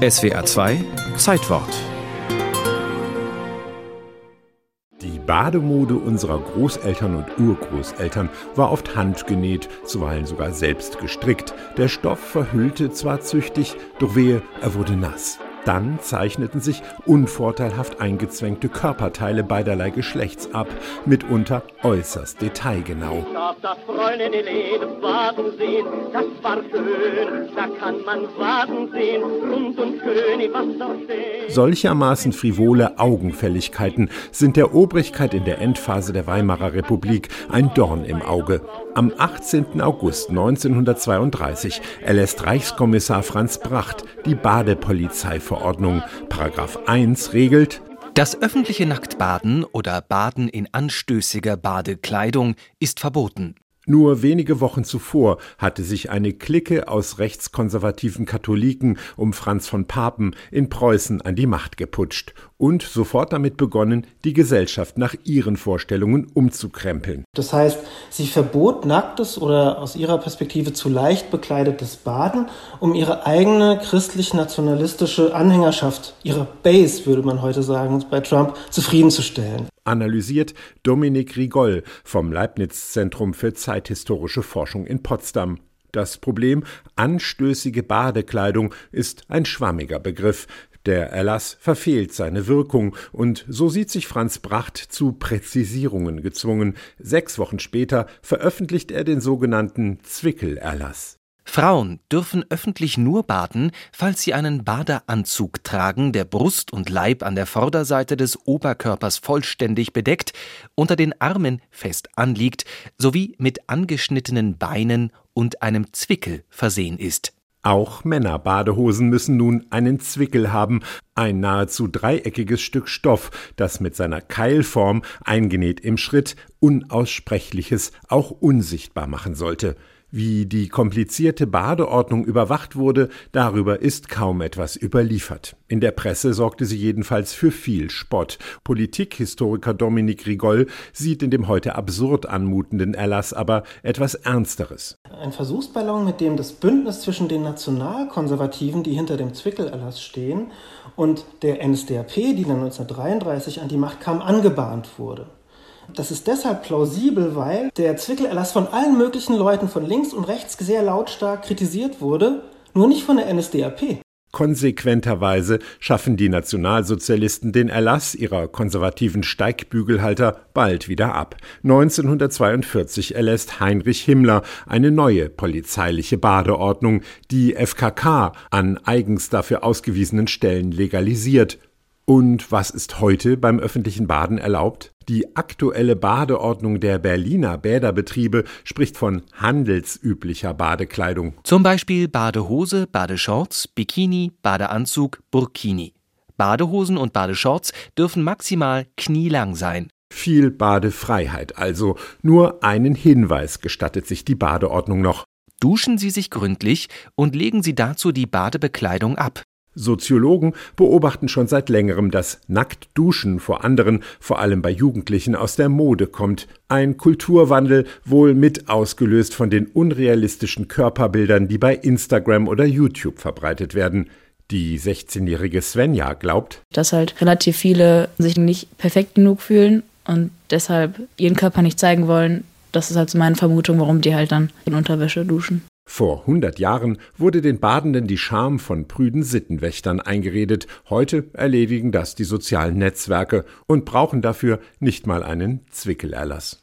SWR 2 Zeitwort Die Bademode unserer Großeltern und Urgroßeltern war oft handgenäht, zuweilen sogar selbst gestrickt. Der Stoff verhüllte zwar züchtig, doch wehe, er wurde nass. Dann zeichneten sich unvorteilhaft eingezwängte Körperteile beiderlei Geschlechts ab, mitunter äußerst detailgenau. Ich darf das Fräulein Helene baden sehen, das war schön, da kann man baden sehen, rund und Solchermaßen frivole Augenfälligkeiten sind der Obrigkeit in der Endphase der Weimarer Republik ein Dorn im Auge. Am 18. August 1932 erlässt Reichskommissar Franz Bracht die Badepolizeiverordnung. Paragraph 1 regelt, das öffentliche Nacktbaden oder Baden in anstößiger Badekleidung ist verboten. Nur wenige Wochen zuvor hatte sich eine Clique aus rechtskonservativen Katholiken um Franz von Papen in Preußen an die Macht geputscht und sofort damit begonnen, die Gesellschaft nach ihren Vorstellungen umzukrempeln. Das heißt, sie verbot nacktes oder aus ihrer Perspektive zu leicht bekleidetes Baden, um ihre eigene christlich-nationalistische Anhängerschaft, ihre Base, würde man heute sagen, bei Trump zufriedenzustellen analysiert Dominik Rigol vom Leibniz Zentrum für zeithistorische Forschung in Potsdam. Das Problem anstößige Badekleidung ist ein schwammiger Begriff. Der Erlass verfehlt seine Wirkung, und so sieht sich Franz Bracht zu Präzisierungen gezwungen. Sechs Wochen später veröffentlicht er den sogenannten Zwickelerlass. Frauen dürfen öffentlich nur baden, falls sie einen Badeanzug tragen, der Brust und Leib an der Vorderseite des Oberkörpers vollständig bedeckt, unter den Armen fest anliegt, sowie mit angeschnittenen Beinen und einem Zwickel versehen ist. Auch Männerbadehosen müssen nun einen Zwickel haben, ein nahezu dreieckiges Stück Stoff, das mit seiner Keilform, eingenäht im Schritt, Unaussprechliches auch unsichtbar machen sollte. Wie die komplizierte Badeordnung überwacht wurde, darüber ist kaum etwas überliefert. In der Presse sorgte sie jedenfalls für viel Spott. Politikhistoriker Dominik Rigol sieht in dem heute absurd anmutenden Erlass aber etwas Ernsteres. Ein Versuchsballon, mit dem das Bündnis zwischen den Nationalkonservativen, die hinter dem Zwickelerlass stehen, und der NSDAP, die dann 1933 an die Macht kam, angebahnt wurde. Das ist deshalb plausibel, weil der Zwickelerlass von allen möglichen Leuten von links und rechts sehr lautstark kritisiert wurde, nur nicht von der NSDAP. Konsequenterweise schaffen die Nationalsozialisten den Erlass ihrer konservativen Steigbügelhalter bald wieder ab. 1942 erlässt Heinrich Himmler eine neue polizeiliche Badeordnung, die FKK an eigens dafür ausgewiesenen Stellen legalisiert und was ist heute beim öffentlichen Baden erlaubt? Die aktuelle Badeordnung der Berliner Bäderbetriebe spricht von handelsüblicher Badekleidung. Zum Beispiel Badehose, Badeshorts, Bikini, Badeanzug, Burkini. Badehosen und Badeshorts dürfen maximal knielang sein. Viel Badefreiheit also. Nur einen Hinweis gestattet sich die Badeordnung noch. Duschen Sie sich gründlich und legen Sie dazu die Badebekleidung ab. Soziologen beobachten schon seit längerem, dass Nacktduschen vor anderen, vor allem bei Jugendlichen, aus der Mode kommt. Ein Kulturwandel, wohl mit ausgelöst von den unrealistischen Körperbildern, die bei Instagram oder YouTube verbreitet werden. Die 16-jährige Svenja glaubt, dass halt relativ viele sich nicht perfekt genug fühlen und deshalb ihren Körper nicht zeigen wollen. Das ist halt so meine Vermutung, warum die halt dann in Unterwäsche duschen. Vor hundert Jahren wurde den Badenden die Scham von prüden Sittenwächtern eingeredet. Heute erledigen das die sozialen Netzwerke und brauchen dafür nicht mal einen Zwickelerlass.